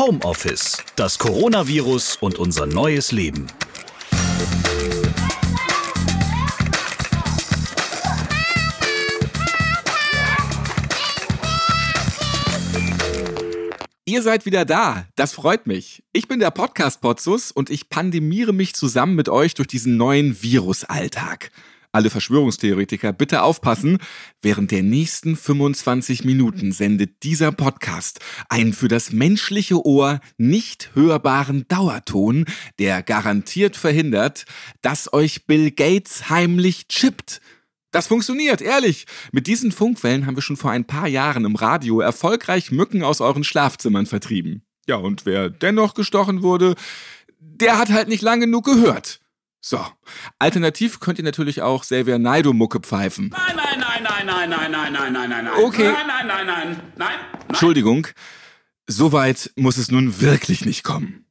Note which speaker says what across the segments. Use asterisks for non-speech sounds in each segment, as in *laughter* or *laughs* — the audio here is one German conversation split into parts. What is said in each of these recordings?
Speaker 1: Homeoffice, das Coronavirus und unser neues Leben.
Speaker 2: Ihr seid wieder da. Das freut mich. Ich bin der Podcast Potzus und ich pandemiere mich zusammen mit euch durch diesen neuen Virusalltag. Alle Verschwörungstheoretiker bitte aufpassen. Während der nächsten 25 Minuten sendet dieser Podcast einen für das menschliche Ohr nicht hörbaren Dauerton, der garantiert verhindert, dass euch Bill Gates heimlich chippt. Das funktioniert, ehrlich. Mit diesen Funkwellen haben wir schon vor ein paar Jahren im Radio erfolgreich Mücken aus euren Schlafzimmern vertrieben. Ja, und wer dennoch gestochen wurde, der hat halt nicht lang genug gehört. So. Alternativ könnt ihr natürlich auch Xavier Naido Mucke pfeifen.
Speaker 3: Nein, nein, nein, nein, nein, nein, nein, nein, nein, nein, nein.
Speaker 2: Okay.
Speaker 3: Nein, nein, nein, nein, nein, nein.
Speaker 2: Entschuldigung. Soweit muss es nun wirklich nicht kommen.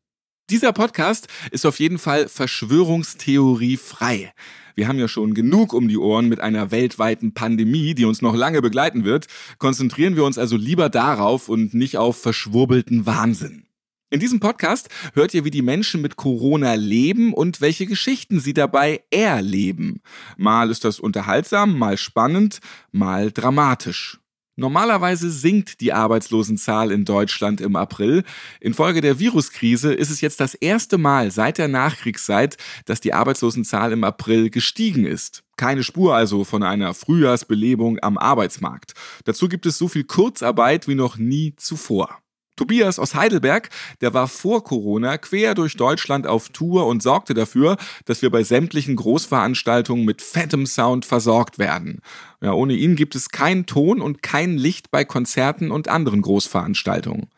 Speaker 2: Dieser Podcast ist auf jeden Fall Verschwörungstheorie frei. Wir haben ja schon genug um die Ohren mit einer weltweiten Pandemie, die uns noch lange begleiten wird. Konzentrieren wir uns also lieber darauf und nicht auf verschwurbelten Wahnsinn. In diesem Podcast hört ihr, wie die Menschen mit Corona leben und welche Geschichten sie dabei erleben. Mal ist das unterhaltsam, mal spannend, mal dramatisch. Normalerweise sinkt die Arbeitslosenzahl in Deutschland im April. Infolge der Viruskrise ist es jetzt das erste Mal seit der Nachkriegszeit, dass die Arbeitslosenzahl im April gestiegen ist. Keine Spur also von einer Frühjahrsbelebung am Arbeitsmarkt. Dazu gibt es so viel Kurzarbeit wie noch nie zuvor. Tobias aus Heidelberg, der war vor Corona quer durch Deutschland auf Tour und sorgte dafür, dass wir bei sämtlichen Großveranstaltungen mit fettem Sound versorgt werden. Ja, ohne ihn gibt es keinen Ton und kein Licht bei Konzerten und anderen Großveranstaltungen.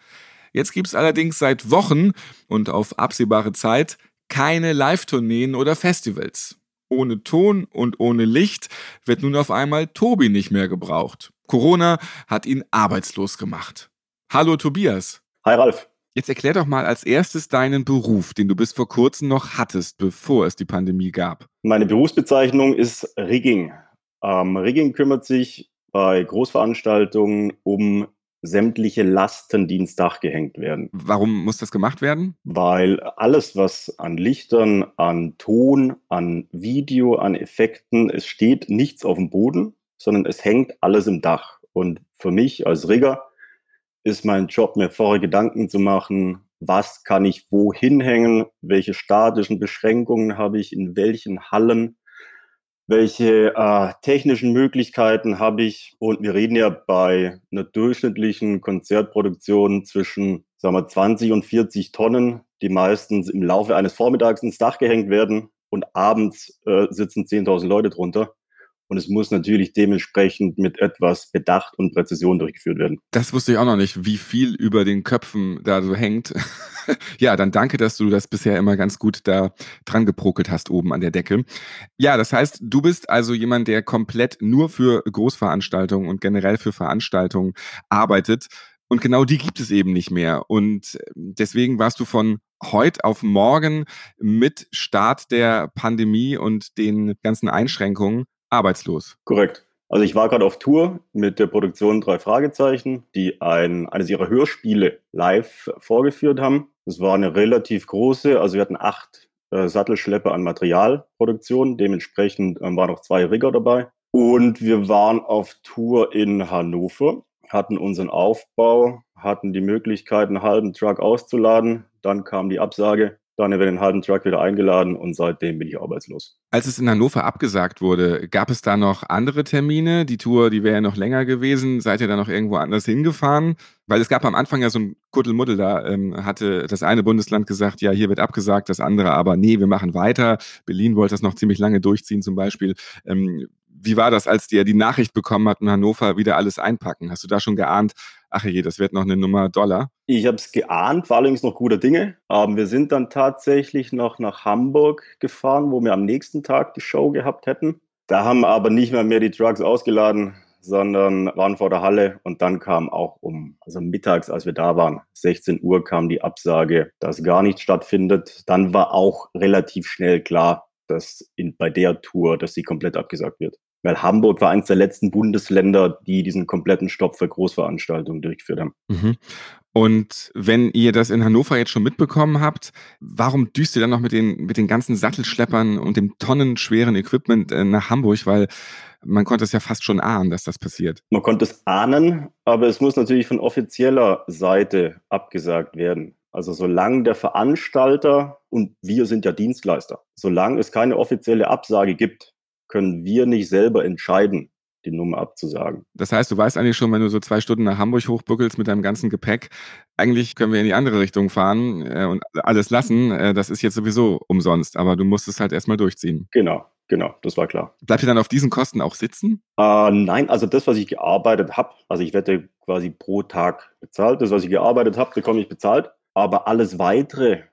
Speaker 2: Jetzt gibt's allerdings seit Wochen und auf absehbare Zeit keine Live-Tourneen oder Festivals. Ohne Ton und ohne Licht wird nun auf einmal Tobi nicht mehr gebraucht. Corona hat ihn arbeitslos gemacht. Hallo Tobias.
Speaker 4: Hi Ralf.
Speaker 2: Jetzt erklär doch mal als erstes deinen Beruf, den du bis vor kurzem noch hattest, bevor es die Pandemie gab.
Speaker 4: Meine Berufsbezeichnung ist Rigging. Ähm, Rigging kümmert sich bei Großveranstaltungen um sämtliche Lasten, die ins Dach gehängt werden.
Speaker 2: Warum muss das gemacht werden?
Speaker 4: Weil alles, was an Lichtern, an Ton, an Video, an Effekten, es steht nichts auf dem Boden, sondern es hängt alles im Dach. Und für mich als Rigger ist mein Job, mir vorher Gedanken zu machen, was kann ich wo hinhängen, welche statischen Beschränkungen habe ich, in welchen Hallen, welche äh, technischen Möglichkeiten habe ich. Und wir reden ja bei einer durchschnittlichen Konzertproduktion zwischen sagen wir, 20 und 40 Tonnen, die meistens im Laufe eines Vormittags ins Dach gehängt werden und abends äh, sitzen 10.000 Leute drunter. Und es muss natürlich dementsprechend mit etwas Bedacht und Präzision durchgeführt werden.
Speaker 2: Das wusste ich auch noch nicht, wie viel über den Köpfen da so hängt. *laughs* ja, dann danke, dass du das bisher immer ganz gut da dran geprokelt hast oben an der Decke. Ja, das heißt, du bist also jemand, der komplett nur für Großveranstaltungen und generell für Veranstaltungen arbeitet. Und genau die gibt es eben nicht mehr. Und deswegen warst du von heute auf morgen mit Start der Pandemie und den ganzen Einschränkungen arbeitslos.
Speaker 4: Korrekt. Also ich war gerade auf Tour mit der Produktion Drei Fragezeichen, die ein, eines ihrer Hörspiele live vorgeführt haben. Das war eine relativ große, also wir hatten acht äh, Sattelschlepper an Materialproduktion, dementsprechend ähm, waren noch zwei Rigger dabei. Und wir waren auf Tour in Hannover, hatten unseren Aufbau, hatten die Möglichkeit, einen halben Truck auszuladen. Dann kam die Absage, dann wird den halben Truck wieder eingeladen und seitdem bin ich arbeitslos.
Speaker 2: Als es in Hannover abgesagt wurde, gab es da noch andere Termine? Die Tour, die wäre ja noch länger gewesen. Seid ihr da noch irgendwo anders hingefahren? Weil es gab am Anfang ja so ein Kuddelmuddel, da ähm, hatte das eine Bundesland gesagt, ja, hier wird abgesagt, das andere aber, nee, wir machen weiter. Berlin wollte das noch ziemlich lange durchziehen zum Beispiel. Ähm, wie war das, als dir die Nachricht bekommen hat, in Hannover wieder alles einpacken? Hast du da schon geahnt, ach je, das wird noch eine Nummer Dollar?
Speaker 4: Ich habe es geahnt, war allerdings noch guter Dinge. Aber wir sind dann tatsächlich noch nach Hamburg gefahren, wo wir am nächsten Tag die Show gehabt hätten. Da haben aber nicht mehr, mehr die Trucks ausgeladen, sondern waren vor der Halle und dann kam auch um, also mittags, als wir da waren, 16 Uhr kam die Absage, dass gar nichts stattfindet. Dann war auch relativ schnell klar, dass in, bei der Tour, dass sie komplett abgesagt wird. Weil Hamburg war eines der letzten Bundesländer, die diesen kompletten Stopp für Großveranstaltungen durchgeführt haben.
Speaker 2: Mhm.
Speaker 5: Und wenn ihr das in Hannover jetzt schon mitbekommen habt, warum düst ihr dann noch mit den, mit den ganzen Sattelschleppern und dem tonnenschweren Equipment äh, nach Hamburg? Weil man konnte es ja fast schon ahnen, dass das passiert.
Speaker 4: Man konnte es ahnen, aber es muss natürlich von offizieller Seite abgesagt werden. Also solange der Veranstalter, und wir sind ja Dienstleister, solange es keine offizielle Absage gibt, können wir nicht selber entscheiden, die Nummer abzusagen.
Speaker 5: Das heißt, du weißt eigentlich schon, wenn du so zwei Stunden nach Hamburg hochbuckelst mit deinem ganzen Gepäck, eigentlich können wir in die andere Richtung fahren äh, und alles lassen. Äh, das ist jetzt sowieso umsonst, aber du musst es halt erstmal durchziehen.
Speaker 4: Genau, genau, das war klar.
Speaker 5: Bleibt ihr dann auf diesen Kosten auch sitzen?
Speaker 4: Äh, nein, also das, was ich gearbeitet habe, also ich werde quasi pro Tag bezahlt. Das, was ich gearbeitet habe, bekomme ich bezahlt. Aber alles weitere,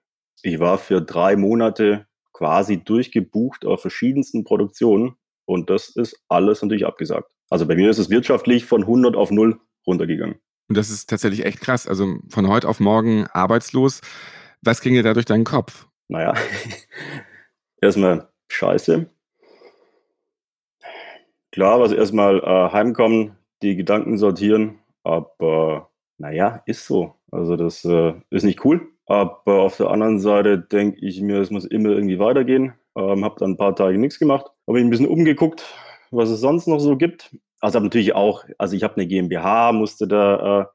Speaker 4: ich war für drei Monate quasi durchgebucht auf verschiedensten Produktionen und das ist alles natürlich abgesagt. Also bei mir ist es wirtschaftlich von 100 auf 0 runtergegangen.
Speaker 5: Und das ist tatsächlich echt krass. Also von heute auf morgen arbeitslos. Was ging dir da durch deinen Kopf?
Speaker 4: Naja, *laughs* erstmal scheiße. Klar, was erstmal äh, heimkommen, die Gedanken sortieren, aber naja, ist so. Also das äh, ist nicht cool. Aber auf der anderen Seite denke ich mir, es muss immer irgendwie weitergehen. Ähm, habe dann ein paar Tage nichts gemacht. Habe ich ein bisschen umgeguckt, was es sonst noch so gibt. Also habe natürlich auch, also ich habe eine GmbH, musste da äh,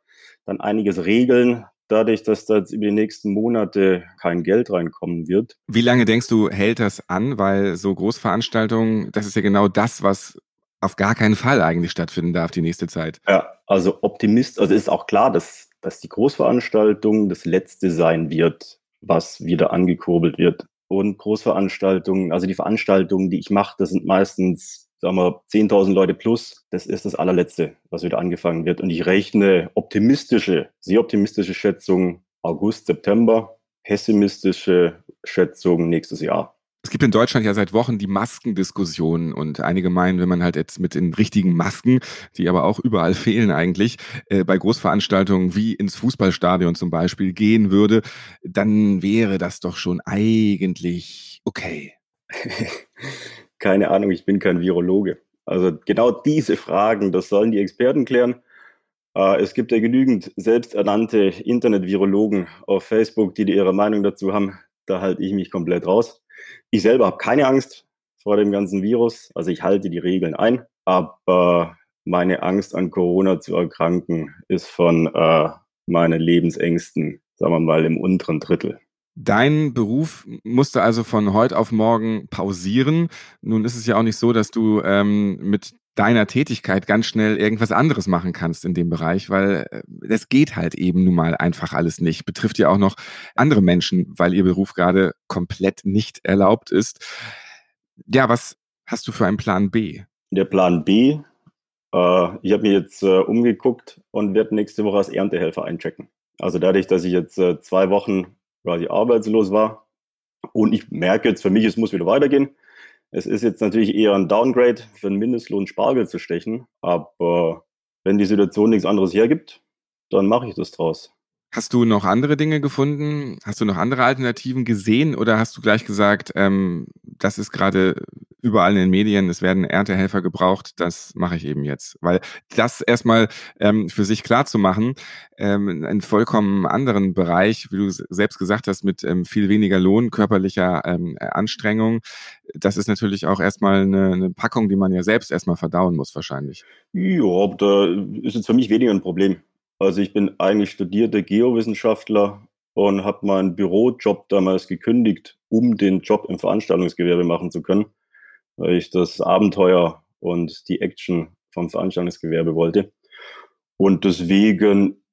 Speaker 4: dann einiges regeln, dadurch, dass da jetzt über die nächsten Monate kein Geld reinkommen wird.
Speaker 5: Wie lange denkst du, hält das an? Weil so Großveranstaltungen, das ist ja genau das, was auf gar keinen Fall eigentlich stattfinden darf die nächste Zeit.
Speaker 4: Ja, also Optimist, also ist auch klar, dass, dass die Großveranstaltung das letzte sein wird, was wieder angekurbelt wird und Großveranstaltungen, also die Veranstaltungen, die ich mache, das sind meistens, sagen wir, 10.000 Leute plus. Das ist das allerletzte, was wieder angefangen wird. Und ich rechne optimistische, sehr optimistische Schätzungen August, September, pessimistische Schätzungen nächstes Jahr.
Speaker 5: Es gibt in Deutschland ja seit Wochen die Maskendiskussion und einige meinen, wenn man halt jetzt mit den richtigen Masken, die aber auch überall *laughs* fehlen eigentlich, äh, bei Großveranstaltungen wie ins Fußballstadion zum Beispiel gehen würde, dann wäre das doch schon eigentlich okay. *laughs*
Speaker 4: Keine Ahnung, ich bin kein Virologe. Also genau diese Fragen, das sollen die Experten klären. Äh, es gibt ja genügend selbsternannte Internet-Virologen auf Facebook, die ihre Meinung dazu haben. Da halte ich mich komplett raus. Ich selber habe keine Angst vor dem ganzen Virus. Also ich halte die Regeln ein, aber meine Angst an Corona zu erkranken ist von äh, meinen Lebensängsten, sagen wir mal, im unteren Drittel.
Speaker 5: Dein Beruf musste also von heute auf morgen pausieren. Nun ist es ja auch nicht so, dass du ähm, mit deiner Tätigkeit ganz schnell irgendwas anderes machen kannst in dem Bereich, weil äh, geht halt eben nun mal einfach alles nicht. Betrifft ja auch noch andere Menschen, weil ihr Beruf gerade komplett nicht erlaubt ist. Ja, was hast du für einen Plan B?
Speaker 4: Der Plan B, äh, ich habe mich jetzt äh, umgeguckt und werde nächste Woche als Erntehelfer einchecken. Also dadurch, dass ich jetzt äh, zwei Wochen quasi arbeitslos war und ich merke jetzt für mich, es muss wieder weitergehen, es ist jetzt natürlich eher ein Downgrade für einen Mindestlohn Spargel zu stechen, aber wenn die Situation nichts anderes hergibt, dann mache ich das draus.
Speaker 5: Hast du noch andere Dinge gefunden? Hast du noch andere Alternativen gesehen oder hast du gleich gesagt, ähm, das ist gerade überall in den Medien, es werden Erntehelfer gebraucht, das mache ich eben jetzt. Weil das erstmal ähm, für sich klar zu machen, ähm, in einem vollkommen anderen Bereich, wie du selbst gesagt hast, mit ähm, viel weniger Lohn, körperlicher ähm, Anstrengung, das ist natürlich auch erstmal eine, eine Packung, die man ja selbst erstmal verdauen muss wahrscheinlich.
Speaker 4: Ja, da ist jetzt für mich weniger ein Problem. Also ich bin eigentlich studierter Geowissenschaftler und habe meinen Bürojob damals gekündigt, um den Job im Veranstaltungsgewerbe machen zu können weil ich das Abenteuer und die Action vom Veranstaltungsgewerbe wollte. Und deswegen,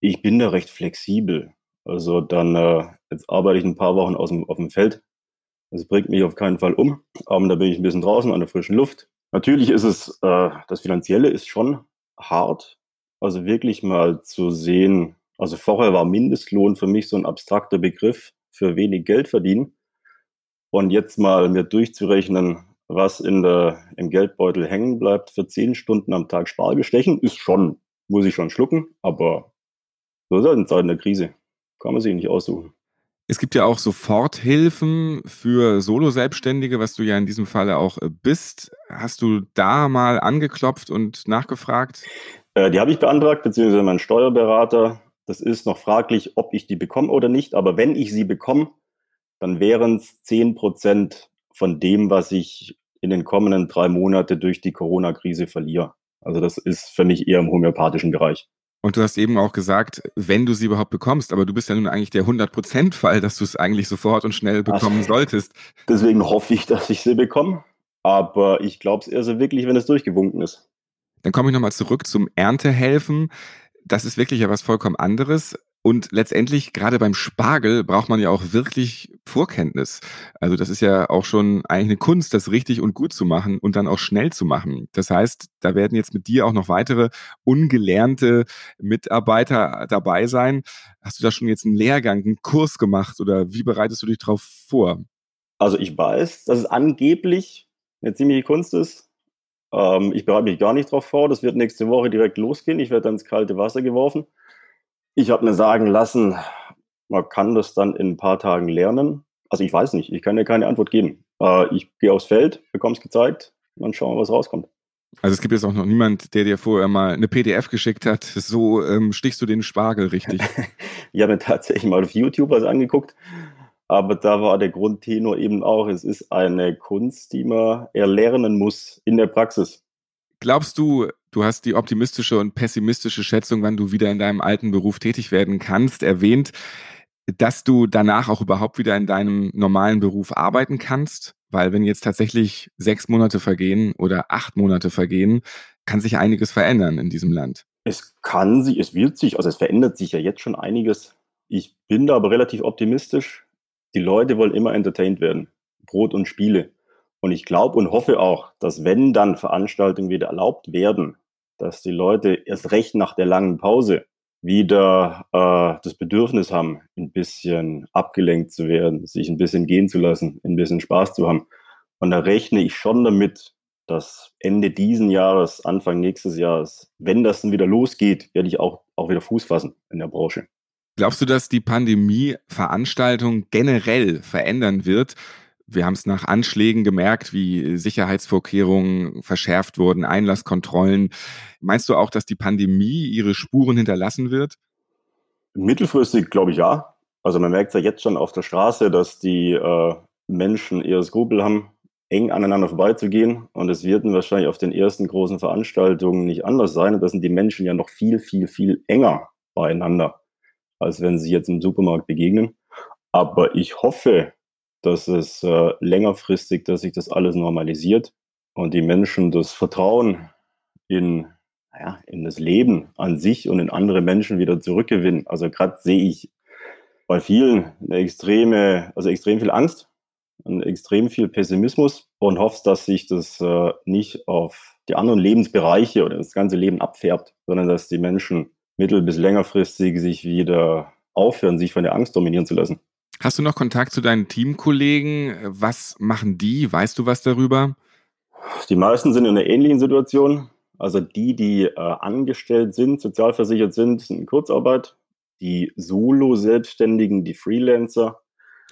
Speaker 4: ich bin da recht flexibel. Also dann, äh, jetzt arbeite ich ein paar Wochen aus dem, auf dem Feld. Das bringt mich auf keinen Fall um. Aber da bin ich ein bisschen draußen an der frischen Luft. Natürlich ist es, äh, das Finanzielle ist schon hart. Also wirklich mal zu sehen, also vorher war Mindestlohn für mich so ein abstrakter Begriff für wenig Geld verdienen. Und jetzt mal mir durchzurechnen, was in der, im Geldbeutel hängen bleibt für zehn Stunden am Tag Spargel stechen, ist schon, muss ich schon schlucken, aber so ist halt in Zeiten der Krise. Kann man sich nicht aussuchen.
Speaker 5: Es gibt ja auch Soforthilfen für Solo-Selbstständige, was du ja in diesem Falle auch äh, bist. Hast du da mal angeklopft und nachgefragt?
Speaker 4: Äh, die habe ich beantragt, beziehungsweise mein Steuerberater. Das ist noch fraglich, ob ich die bekomme oder nicht. Aber wenn ich sie bekomme, dann wären es 10 Prozent von dem, was ich in den kommenden drei Monaten durch die Corona-Krise verliere. Also das ist für mich eher im homöopathischen Bereich.
Speaker 5: Und du hast eben auch gesagt, wenn du sie überhaupt bekommst, aber du bist ja nun eigentlich der 100%-Fall, dass du es eigentlich sofort und schnell bekommen also, solltest.
Speaker 4: Deswegen hoffe ich, dass ich sie bekomme. Aber ich glaube es eher so wirklich, wenn es durchgewunken ist.
Speaker 5: Dann komme ich nochmal zurück zum Erntehelfen. Das ist wirklich ja was vollkommen anderes. Und letztendlich, gerade beim Spargel, braucht man ja auch wirklich Vorkenntnis. Also das ist ja auch schon eigentlich eine Kunst, das richtig und gut zu machen und dann auch schnell zu machen. Das heißt, da werden jetzt mit dir auch noch weitere ungelernte Mitarbeiter dabei sein. Hast du da schon jetzt einen Lehrgang, einen Kurs gemacht oder wie bereitest du dich darauf vor?
Speaker 4: Also ich weiß, dass es angeblich eine ziemliche Kunst ist. Ähm, ich bereite mich gar nicht darauf vor. Das wird nächste Woche direkt losgehen. Ich werde dann ins kalte Wasser geworfen. Ich habe mir sagen lassen, man kann das dann in ein paar Tagen lernen. Also ich weiß nicht, ich kann dir keine Antwort geben. Äh, ich gehe aufs Feld, bekomme es gezeigt und dann schauen wir, was rauskommt.
Speaker 5: Also es gibt jetzt auch noch niemand, der dir vorher mal eine PDF geschickt hat. So ähm, stichst du den Spargel richtig. *laughs*
Speaker 4: ich habe mir tatsächlich mal auf YouTube was angeguckt. Aber da war der Grundtenor eben auch, es ist eine Kunst, die man erlernen muss in der Praxis.
Speaker 5: Glaubst du, du hast die optimistische und pessimistische Schätzung, wann du wieder in deinem alten Beruf tätig werden kannst, erwähnt, dass du danach auch überhaupt wieder in deinem normalen Beruf arbeiten kannst? Weil wenn jetzt tatsächlich sechs Monate vergehen oder acht Monate vergehen, kann sich einiges verändern in diesem Land.
Speaker 4: Es kann sich, es wird sich, also es verändert sich ja jetzt schon einiges. Ich bin da aber relativ optimistisch. Die Leute wollen immer entertained werden. Brot und Spiele. Und ich glaube und hoffe auch, dass wenn dann Veranstaltungen wieder erlaubt werden, dass die Leute erst recht nach der langen Pause wieder äh, das Bedürfnis haben, ein bisschen abgelenkt zu werden, sich ein bisschen gehen zu lassen, ein bisschen Spaß zu haben. Und da rechne ich schon damit, dass Ende diesen Jahres, Anfang nächstes Jahres, wenn das dann wieder losgeht, werde ich auch, auch wieder Fuß fassen in der Branche.
Speaker 5: Glaubst du, dass die Pandemie Veranstaltungen generell verändern wird? Wir haben es nach Anschlägen gemerkt, wie Sicherheitsvorkehrungen verschärft wurden, Einlasskontrollen. Meinst du auch, dass die Pandemie ihre Spuren hinterlassen wird?
Speaker 4: Mittelfristig glaube ich ja. Also man merkt ja jetzt schon auf der Straße, dass die äh, Menschen eher Skrupel haben, eng aneinander vorbeizugehen. Und es wird wahrscheinlich auf den ersten großen Veranstaltungen nicht anders sein. Und da sind die Menschen ja noch viel, viel, viel enger beieinander, als wenn sie jetzt im Supermarkt begegnen. Aber ich hoffe, dass es äh, längerfristig, dass sich das alles normalisiert und die Menschen das Vertrauen in, naja, in das Leben an sich und in andere Menschen wieder zurückgewinnen. Also gerade sehe ich bei vielen eine extreme, also extrem viel Angst und extrem viel Pessimismus und hoffe, dass sich das äh, nicht auf die anderen Lebensbereiche oder das ganze Leben abfärbt, sondern dass die Menschen mittel- bis längerfristig sich wieder aufhören, sich von der Angst dominieren zu lassen.
Speaker 5: Hast du noch Kontakt zu deinen Teamkollegen? Was machen die? Weißt du was darüber?
Speaker 4: Die meisten sind in einer ähnlichen Situation. Also die, die äh, angestellt sind, sozialversichert sind, sind in Kurzarbeit. Die Solo-Selbstständigen, die Freelancer.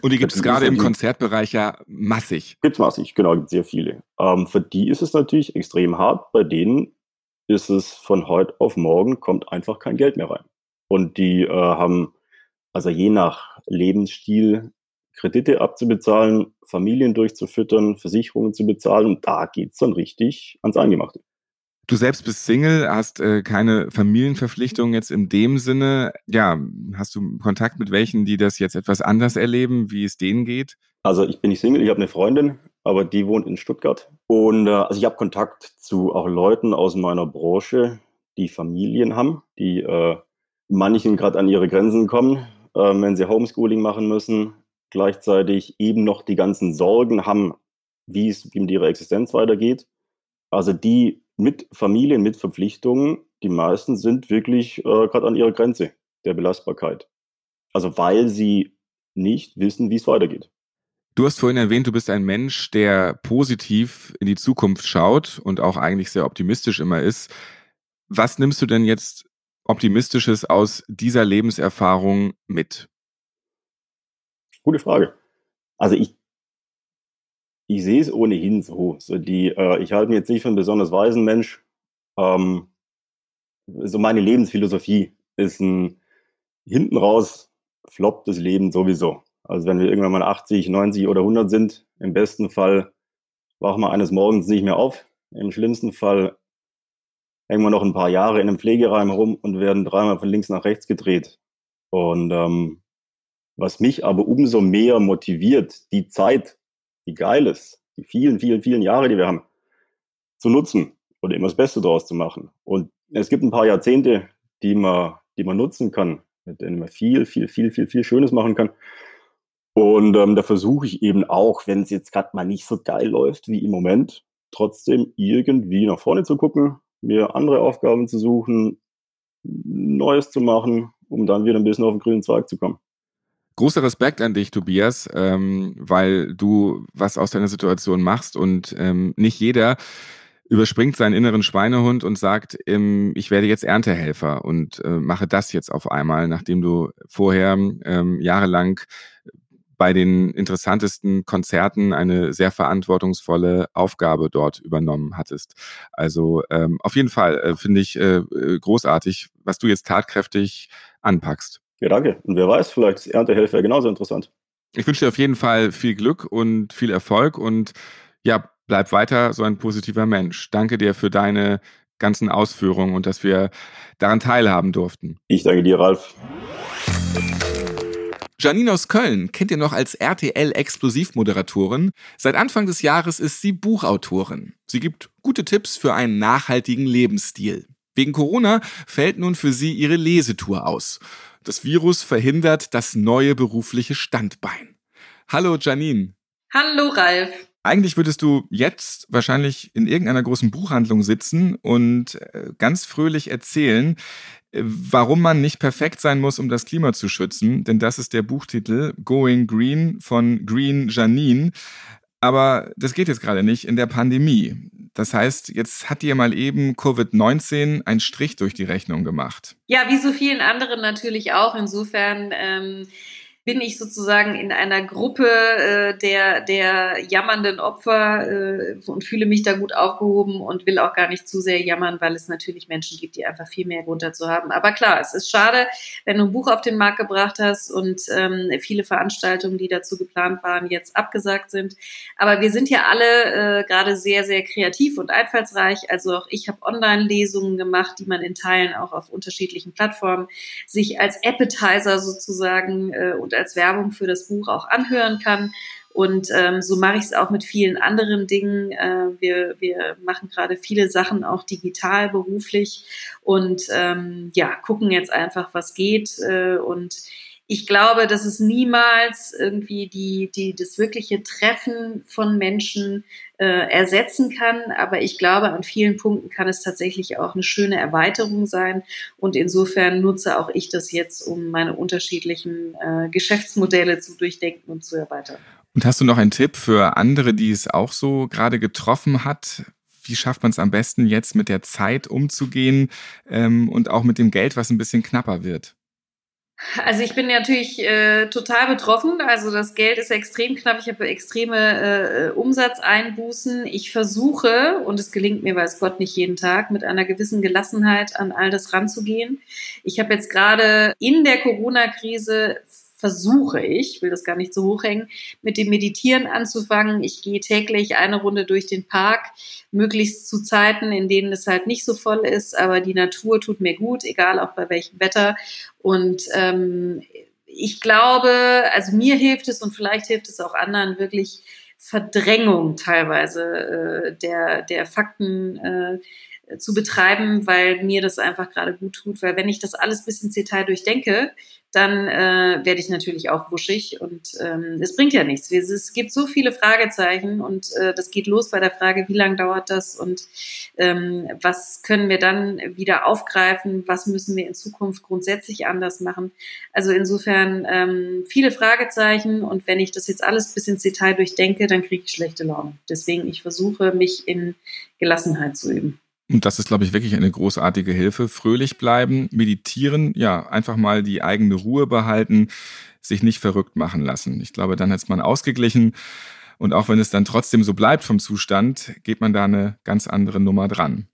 Speaker 5: Und die gibt es gerade im Konzertbereich ja massig.
Speaker 4: Gibt es massig, genau, gibt sehr viele. Ähm, für die ist es natürlich extrem hart. Bei denen ist es von heute auf morgen, kommt einfach kein Geld mehr rein. Und die äh, haben also je nach Lebensstil Kredite abzubezahlen, Familien durchzufüttern, Versicherungen zu bezahlen. Und da geht es dann richtig ans Eingemachte.
Speaker 5: Du selbst bist Single, hast äh, keine Familienverpflichtung jetzt in dem Sinne. Ja, hast du Kontakt mit welchen, die das jetzt etwas anders erleben, wie es denen geht?
Speaker 4: Also ich bin nicht Single, ich habe eine Freundin, aber die wohnt in Stuttgart. Und äh, also ich habe Kontakt zu auch Leuten aus meiner Branche, die Familien haben, die äh, manchen gerade an ihre Grenzen kommen, ähm, wenn sie Homeschooling machen müssen, gleichzeitig eben noch die ganzen Sorgen haben, wie es mit ihrer Existenz weitergeht. Also die mit Familien, mit Verpflichtungen, die meisten sind wirklich äh, gerade an ihrer Grenze der Belastbarkeit. Also weil sie nicht wissen, wie es weitergeht.
Speaker 5: Du hast vorhin erwähnt, du bist ein Mensch, der positiv in die Zukunft schaut und auch eigentlich sehr optimistisch immer ist. Was nimmst du denn jetzt Optimistisches aus dieser Lebenserfahrung mit?
Speaker 4: Gute Frage. Also ich, ich sehe es ohnehin so. so die, äh, ich halte mich jetzt nicht für einen besonders weisen Mensch. Ähm, so meine Lebensphilosophie ist ein hinten raus floppt das Leben sowieso. Also wenn wir irgendwann mal 80, 90 oder 100 sind, im besten Fall wachen wir eines Morgens nicht mehr auf. Im schlimmsten Fall hängen wir noch ein paar Jahre in einem Pflegereim rum und werden dreimal von links nach rechts gedreht. Und ähm, was mich aber umso mehr motiviert, die Zeit, die geil ist, die vielen, vielen, vielen Jahre, die wir haben, zu nutzen und immer das Beste daraus zu machen. Und es gibt ein paar Jahrzehnte, die man, die man nutzen kann, mit denen man viel, viel, viel, viel, viel Schönes machen kann. Und ähm, da versuche ich eben auch, wenn es jetzt gerade mal nicht so geil läuft wie im Moment, trotzdem irgendwie nach vorne zu gucken, mir andere Aufgaben zu suchen, Neues zu machen, um dann wieder ein bisschen auf den grünen Zweig zu kommen.
Speaker 2: Großer Respekt an dich, Tobias, ähm, weil du was aus deiner Situation machst und ähm, nicht jeder überspringt seinen inneren Schweinehund und sagt, ähm, ich werde jetzt Erntehelfer und äh, mache das jetzt auf einmal, nachdem du vorher ähm, jahrelang bei den interessantesten Konzerten eine sehr verantwortungsvolle Aufgabe dort übernommen hattest. Also ähm, auf jeden Fall äh, finde ich äh, äh, großartig, was du jetzt tatkräftig anpackst.
Speaker 4: Ja, danke. Und wer weiß, vielleicht ist Erntehelfer genauso interessant.
Speaker 2: Ich wünsche dir auf jeden Fall viel Glück und viel Erfolg und ja, bleib weiter so ein positiver Mensch. Danke dir für deine ganzen Ausführungen und dass wir daran teilhaben durften.
Speaker 4: Ich danke dir, Ralf.
Speaker 2: Janine aus Köln kennt ihr noch als RTL-Explosivmoderatorin. Seit Anfang des Jahres ist sie Buchautorin. Sie gibt gute Tipps für einen nachhaltigen Lebensstil. Wegen Corona fällt nun für sie ihre Lesetour aus. Das Virus verhindert das neue berufliche Standbein. Hallo Janine.
Speaker 6: Hallo Ralf.
Speaker 2: Eigentlich würdest du jetzt wahrscheinlich in irgendeiner großen Buchhandlung sitzen und äh, ganz fröhlich erzählen, warum man nicht perfekt sein muss, um das Klima zu schützen. Denn das ist der Buchtitel Going Green von Green Janine. Aber das geht jetzt gerade nicht in der Pandemie. Das heißt, jetzt hat dir mal eben Covid-19 einen Strich durch die Rechnung gemacht.
Speaker 6: Ja, wie so vielen anderen natürlich auch. Insofern ähm, bin ich sozusagen in einer Gruppe äh, der, der jammernden Opfer äh, und fühle mich da gut aufgehoben und will auch gar nicht zu sehr jammern, weil es natürlich Menschen gibt, die einfach viel mehr Grund dazu haben. Aber klar, es ist schade, wenn du ein Buch auf den Markt gebracht hast und ähm, viele Veranstaltungen, die dazu geplant waren, jetzt abgesagt sind. Aber wir sind ja alle äh, gerade sehr, sehr kreativ und einfallsreich. Also auch ich habe Online-Lesungen gemacht, die man in Teilen auch auf unterschiedlichen Plattformen sich als Appetizer sozusagen äh, und als Werbung für das Buch auch anhören kann. Und ähm, so mache ich es auch mit vielen anderen Dingen. Äh, wir, wir machen gerade viele Sachen auch digital beruflich und ähm, ja, gucken jetzt einfach, was geht. Äh, und ich glaube, dass es niemals irgendwie die, die, das wirkliche Treffen von Menschen äh, ersetzen kann. Aber ich glaube, an vielen Punkten kann es tatsächlich auch eine schöne Erweiterung sein. Und insofern nutze auch ich das jetzt, um meine unterschiedlichen äh, Geschäftsmodelle zu durchdenken und zu erweitern.
Speaker 2: Und hast du noch einen Tipp für andere, die es auch so gerade getroffen hat? Wie schafft man es am besten jetzt mit der Zeit umzugehen ähm, und auch mit dem Geld, was ein bisschen knapper wird?
Speaker 6: Also ich bin natürlich äh, total betroffen. Also das Geld ist extrem knapp. Ich habe extreme äh, Umsatzeinbußen. Ich versuche, und es gelingt mir, weiß Gott, nicht jeden Tag, mit einer gewissen Gelassenheit an all das ranzugehen. Ich habe jetzt gerade in der Corona-Krise versuche ich, will das gar nicht so hochhängen, mit dem Meditieren anzufangen. Ich gehe täglich eine Runde durch den Park, möglichst zu Zeiten, in denen es halt nicht so voll ist, aber die Natur tut mir gut, egal auch bei welchem Wetter. Und ähm, ich glaube, also mir hilft es und vielleicht hilft es auch anderen wirklich Verdrängung teilweise äh, der, der Fakten. Äh, zu betreiben, weil mir das einfach gerade gut tut. Weil wenn ich das alles bis ins Detail durchdenke, dann äh, werde ich natürlich auch wuschig und ähm, es bringt ja nichts. Es gibt so viele Fragezeichen und äh, das geht los bei der Frage, wie lange dauert das und ähm, was können wir dann wieder aufgreifen, was müssen wir in Zukunft grundsätzlich anders machen. Also insofern ähm, viele Fragezeichen und wenn ich das jetzt alles bis ins Detail durchdenke, dann kriege ich schlechte Laune. Deswegen ich versuche mich in Gelassenheit zu üben.
Speaker 2: Und das ist, glaube ich, wirklich eine großartige Hilfe. Fröhlich bleiben, meditieren, ja, einfach mal die eigene Ruhe behalten, sich nicht verrückt machen lassen. Ich glaube, dann ist man ausgeglichen. Und auch wenn es dann trotzdem so bleibt vom Zustand, geht man da eine ganz andere Nummer dran.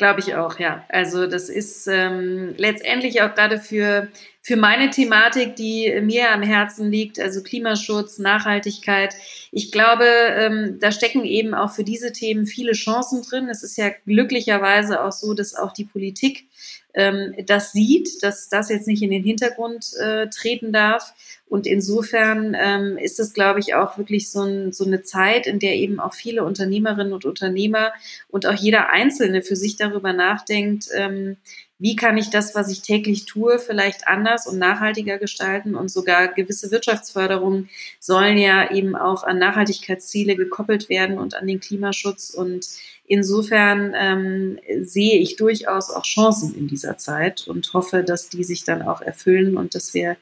Speaker 6: Glaube ich auch, ja. Also das ist ähm, letztendlich auch gerade für, für meine Thematik, die mir am Herzen liegt, also Klimaschutz, Nachhaltigkeit. Ich glaube, ähm, da stecken eben auch für diese Themen viele Chancen drin. Es ist ja glücklicherweise auch so, dass auch die Politik ähm, das sieht, dass das jetzt nicht in den Hintergrund äh, treten darf. Und insofern ähm, ist es, glaube ich, auch wirklich so, ein, so eine Zeit, in der eben auch viele Unternehmerinnen und Unternehmer und auch jeder Einzelne für sich darüber nachdenkt, ähm, wie kann ich das, was ich täglich tue, vielleicht anders und nachhaltiger gestalten und sogar gewisse Wirtschaftsförderungen sollen ja eben auch an Nachhaltigkeitsziele gekoppelt werden und an den Klimaschutz und insofern ähm, sehe ich durchaus auch Chancen in dieser Zeit und hoffe, dass die sich dann auch erfüllen und dass wir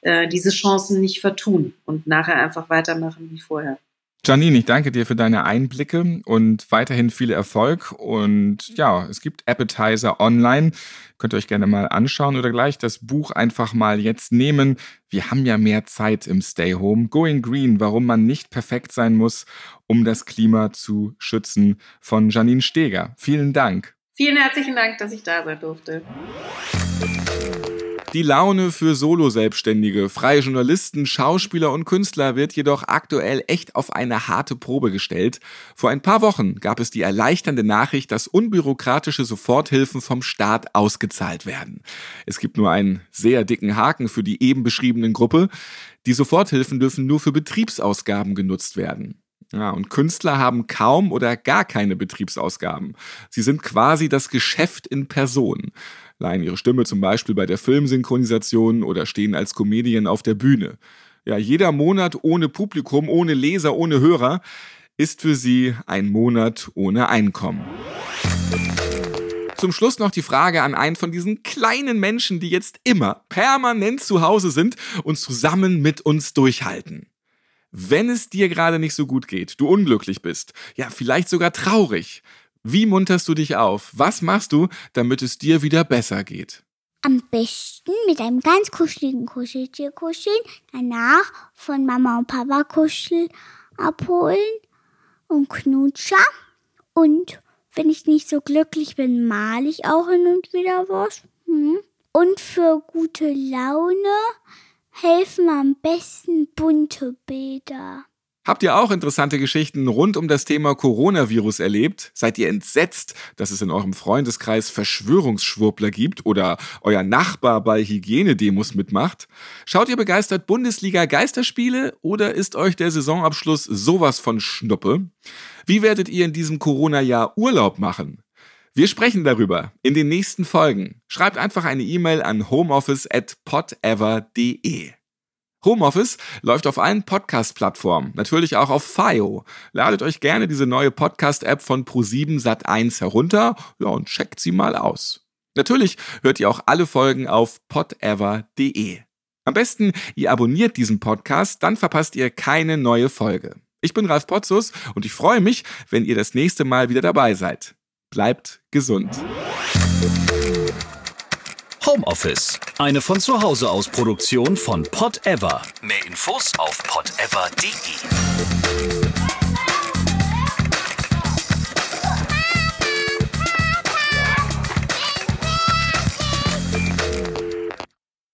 Speaker 6: äh, diese Chancen nicht vertun und nachher einfach weitermachen wie vorher.
Speaker 2: Janine, ich danke dir für deine Einblicke und weiterhin viel Erfolg. Und ja, es gibt Appetizer online. Könnt ihr euch gerne mal anschauen oder gleich das Buch einfach mal jetzt nehmen. Wir haben ja mehr Zeit im Stay Home. Going Green, warum man nicht perfekt sein muss, um das Klima zu schützen, von Janine Steger. Vielen Dank.
Speaker 6: Vielen herzlichen Dank, dass ich da sein durfte.
Speaker 2: Die Laune für Solo-Selbstständige, freie Journalisten, Schauspieler und Künstler wird jedoch aktuell echt auf eine harte Probe gestellt. Vor ein paar Wochen gab es die erleichternde Nachricht, dass unbürokratische Soforthilfen vom Staat ausgezahlt werden. Es gibt nur einen sehr dicken Haken für die eben beschriebenen Gruppe. Die Soforthilfen dürfen nur für Betriebsausgaben genutzt werden. Ja, und Künstler haben kaum oder gar keine Betriebsausgaben. Sie sind quasi das Geschäft in Person leihen ihre Stimme zum Beispiel bei der Filmsynchronisation oder stehen als Comedian auf der Bühne. Ja, jeder Monat ohne Publikum, ohne Leser, ohne Hörer ist für sie ein Monat ohne Einkommen. Zum Schluss noch die Frage an einen von diesen kleinen Menschen, die jetzt immer permanent zu Hause sind und zusammen mit uns durchhalten. Wenn es dir gerade nicht so gut geht, du unglücklich bist, ja, vielleicht sogar traurig, wie munterst du dich auf? Was machst du, damit es dir wieder besser geht?
Speaker 7: Am besten mit einem ganz kuscheligen Kuscheltier kuscheln, danach von Mama und Papa Kuschel abholen und Knutscher. Und wenn ich nicht so glücklich bin, male ich auch hin und wieder was. Hm. Und für gute Laune helfen am besten bunte Bilder.
Speaker 2: Habt ihr auch interessante Geschichten rund um das Thema Coronavirus erlebt? Seid ihr entsetzt, dass es in eurem Freundeskreis Verschwörungsschwurbler gibt oder euer Nachbar bei Hygienedemos mitmacht? Schaut ihr begeistert Bundesliga Geisterspiele oder ist euch der Saisonabschluss sowas von Schnuppe? Wie werdet ihr in diesem Corona-Jahr Urlaub machen? Wir sprechen darüber in den nächsten Folgen. Schreibt einfach eine E-Mail an homeoffice@podever.de. Homeoffice läuft auf allen Podcast-Plattformen, natürlich auch auf FIO. Ladet euch gerne diese neue Podcast-App von Pro7 Sat1 herunter ja, und checkt sie mal aus. Natürlich hört ihr auch alle Folgen auf podever.de. Am besten, ihr abonniert diesen Podcast, dann verpasst ihr keine neue Folge. Ich bin Ralf Potzus und ich freue mich, wenn ihr das nächste Mal wieder dabei seid. Bleibt gesund.
Speaker 1: Homeoffice. Eine von zu Hause aus Produktion von Pod Ever. Mehr Infos auf podever.de.